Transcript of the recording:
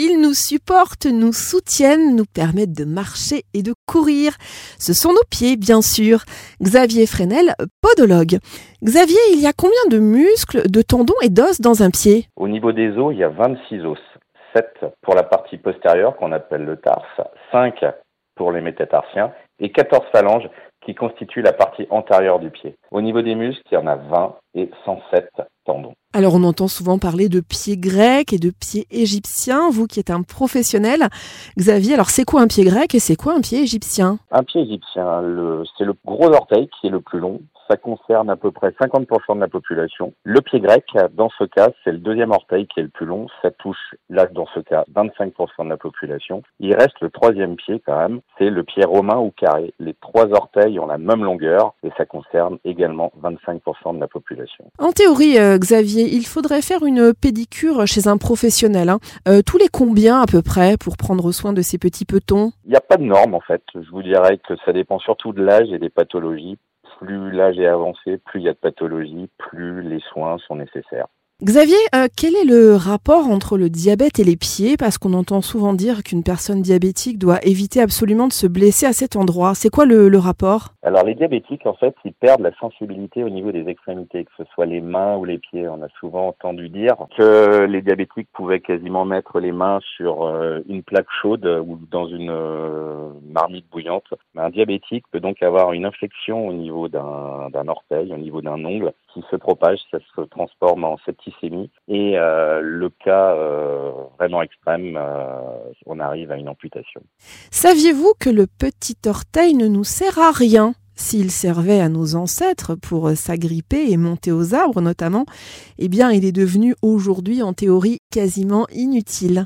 Ils nous supportent, nous soutiennent, nous permettent de marcher et de courir. Ce sont nos pieds, bien sûr. Xavier Fresnel, podologue. Xavier, il y a combien de muscles, de tendons et d'os dans un pied? Au niveau des os, il y a 26 os. 7 pour la partie postérieure qu'on appelle le tarse, 5 pour les métatarsiens et 14 phalanges qui constituent la partie antérieure du pied. Au niveau des muscles, il y en a 20 et 107 tendons. Alors on entend souvent parler de pieds grecs et de pieds égyptiens, vous qui êtes un professionnel. Xavier, alors c'est quoi un pied grec et c'est quoi un pied égyptien? Un pied égyptien, c'est le gros orteil qui est le plus long, ça concerne à peu près 50% de la population. Le pied grec, dans ce cas, c'est le deuxième orteil qui est le plus long. Ça touche, là, dans ce cas, 25% de la population. Il reste le troisième pied, quand même. C'est le pied romain ou carré. Les trois orteils ont la même longueur et ça concerne également 25% de la population. En théorie, euh, Xavier, il faudrait faire une pédicure chez un professionnel. Hein. Euh, tous les combien à peu près pour prendre soin de ces petits petons? Il n'y a pas de norme, en fait. Je vous dirais que ça dépend surtout de l'âge et des pathologies plus l'âge est avancé, plus il y a de pathologies, plus les soins sont nécessaires. Xavier, euh, quel est le rapport entre le diabète et les pieds? Parce qu'on entend souvent dire qu'une personne diabétique doit éviter absolument de se blesser à cet endroit. C'est quoi le, rapport? Alors les diabétiques, en fait, ils perdent la sensibilité au niveau des extrémités, que ce soit les mains ou les pieds. On a souvent entendu dire que les diabétiques pouvaient quasiment mettre les mains sur euh, une plaque chaude ou dans une euh, marmite bouillante. Un diabétique peut donc avoir une infection au niveau d'un orteil, au niveau d'un ongle, qui se propage, ça se transforme en septicémie et euh, le cas euh, vraiment extrême, euh, on arrive à une amputation. Saviez-vous que le petit orteil ne nous sert à rien? S'il servait à nos ancêtres pour s'agripper et monter aux arbres notamment, eh bien il est devenu aujourd'hui en théorie quasiment inutile.